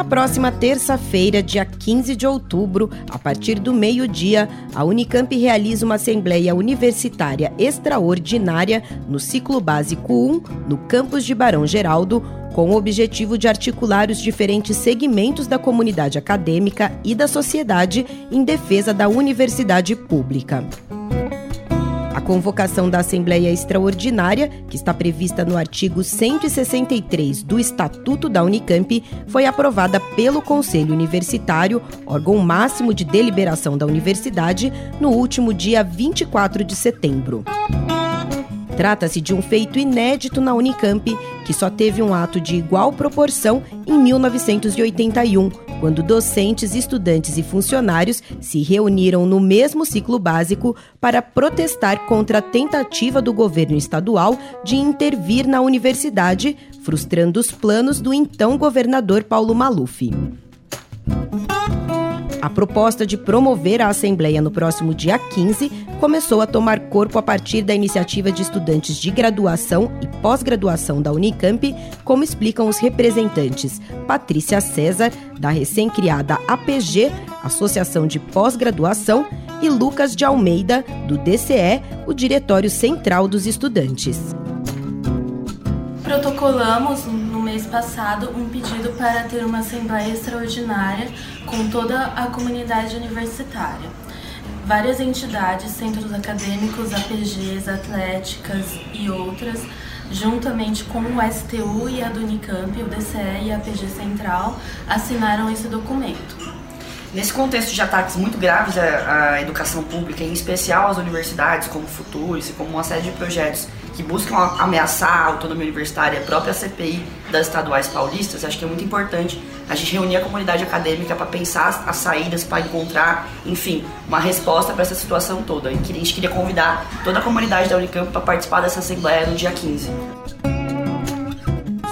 Na próxima terça-feira, dia 15 de outubro, a partir do meio-dia, a Unicamp realiza uma Assembleia Universitária Extraordinária no ciclo básico 1, no campus de Barão Geraldo, com o objetivo de articular os diferentes segmentos da comunidade acadêmica e da sociedade em defesa da universidade pública. A convocação da Assembleia Extraordinária, que está prevista no artigo 163 do Estatuto da Unicamp, foi aprovada pelo Conselho Universitário, órgão máximo de deliberação da universidade, no último dia 24 de setembro. Trata-se de um feito inédito na Unicamp, que só teve um ato de igual proporção em 1981, quando docentes, estudantes e funcionários se reuniram no mesmo ciclo básico para protestar contra a tentativa do governo estadual de intervir na universidade, frustrando os planos do então governador Paulo Maluf. A proposta de promover a Assembleia no próximo dia 15 começou a tomar corpo a partir da iniciativa de estudantes de graduação e pós-graduação da Unicamp, como explicam os representantes Patrícia César, da recém-criada APG, Associação de Pós-Graduação, e Lucas de Almeida, do DCE, o Diretório Central dos Estudantes. Protocolamos no mês passado um pedido para ter uma assembleia extraordinária com toda a comunidade universitária. Várias entidades, centros acadêmicos, APGs, atléticas e outras, juntamente com o STU e a do Unicamp, o DCE e a APG Central, assinaram esse documento. Nesse contexto de ataques muito graves à, à educação pública, em especial às universidades, como Futuros e como uma série de projetos que buscam ameaçar a autonomia universitária, a própria CPI das estaduais paulistas, acho que é muito importante a gente reunir a comunidade acadêmica para pensar as saídas, para encontrar, enfim, uma resposta para essa situação toda. E a gente queria convidar toda a comunidade da Unicamp para participar dessa assembleia no dia 15.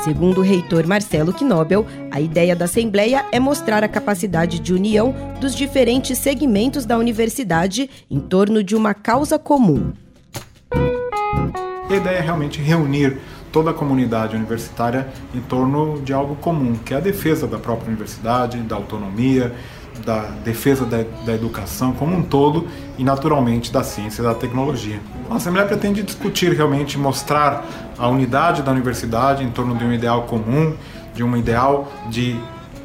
Segundo o reitor Marcelo Knobel, a ideia da Assembleia é mostrar a capacidade de união dos diferentes segmentos da universidade em torno de uma causa comum. A ideia é realmente reunir toda a comunidade universitária em torno de algo comum, que é a defesa da própria universidade, da autonomia, da defesa da, da, educação como um todo e, naturalmente, da ciência e da tecnologia. A Assembleia pretende discutir realmente, mostrar a unidade da universidade em torno de um ideal comum, de um ideal de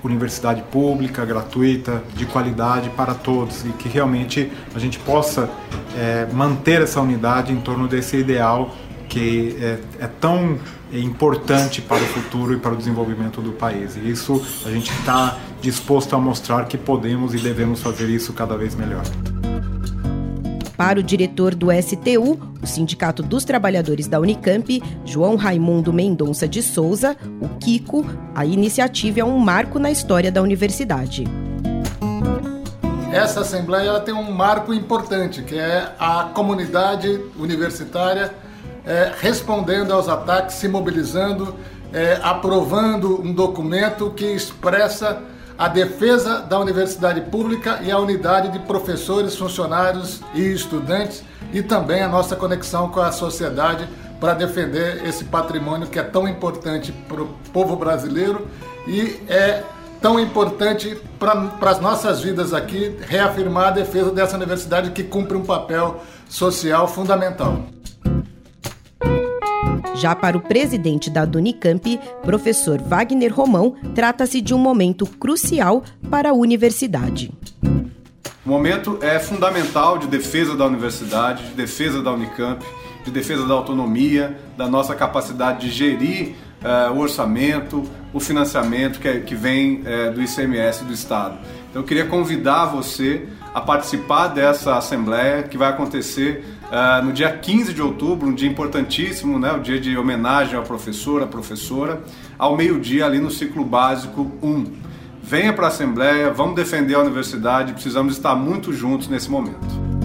universidade pública, gratuita, de qualidade para todos e que realmente a gente possa é, manter essa unidade em torno desse ideal que é, é tão importante para o futuro e para o desenvolvimento do país. E isso a gente está disposto a mostrar que podemos e devemos fazer isso cada vez melhor. Para o diretor do STU, o Sindicato dos Trabalhadores da Unicamp, João Raimundo Mendonça de Souza, o Kiko, a iniciativa é um marco na história da universidade. Essa assembleia tem um marco importante, que é a comunidade universitária é, respondendo aos ataques, se mobilizando, é, aprovando um documento que expressa a defesa da universidade pública e a unidade de professores, funcionários e estudantes e também a nossa conexão com a sociedade para defender esse patrimônio que é tão importante para o povo brasileiro e é tão importante para as nossas vidas aqui reafirmar a defesa dessa universidade que cumpre um papel social fundamental. Já para o presidente da Unicamp, professor Wagner Romão, trata-se de um momento crucial para a universidade. O momento é fundamental de defesa da universidade, de defesa da Unicamp, de defesa da autonomia, da nossa capacidade de gerir uh, o orçamento, o financiamento que, é, que vem uh, do ICMS do Estado. Então eu queria convidar você a participar dessa assembleia que vai acontecer uh, no dia 15 de outubro, um dia importantíssimo, né, o dia de homenagem à professora, ao meio-dia ali no ciclo básico 1. Venha para a assembleia, vamos defender a universidade, precisamos estar muito juntos nesse momento.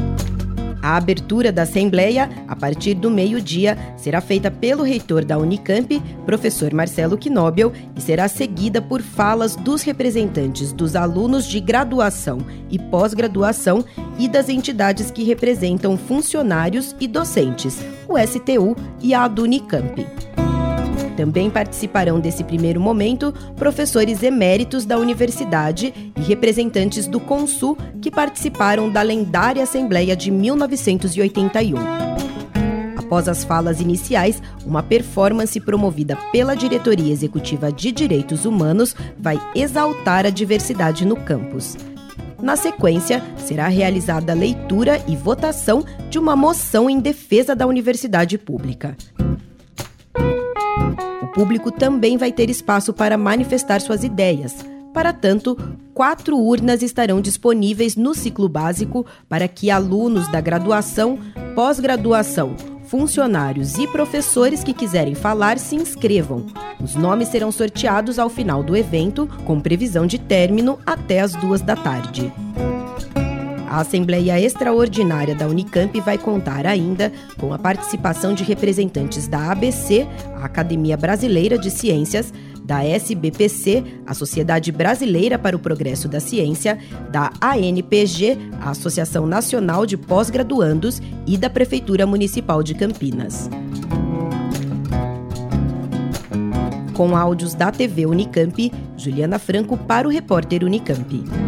A abertura da Assembleia, a partir do meio-dia, será feita pelo reitor da Unicamp, professor Marcelo Knobel, e será seguida por falas dos representantes dos alunos de graduação e pós-graduação e das entidades que representam funcionários e docentes, o STU e a Unicamp. Também participarão desse primeiro momento professores eméritos da universidade e representantes do Consul que participaram da lendária Assembleia de 1981. Após as falas iniciais, uma performance promovida pela Diretoria Executiva de Direitos Humanos vai exaltar a diversidade no campus. Na sequência, será realizada a leitura e votação de uma moção em defesa da universidade pública público também vai ter espaço para manifestar suas ideias. Para tanto, quatro urnas estarão disponíveis no ciclo básico para que alunos da graduação, pós-graduação, funcionários e professores que quiserem falar se inscrevam. Os nomes serão sorteados ao final do evento, com previsão de término até as duas da tarde. A Assembleia Extraordinária da Unicamp vai contar ainda com a participação de representantes da ABC, a Academia Brasileira de Ciências, da SBPC, a Sociedade Brasileira para o Progresso da Ciência, da ANPG, a Associação Nacional de Pós-Graduandos e da Prefeitura Municipal de Campinas. Com áudios da TV Unicamp, Juliana Franco para o repórter Unicamp.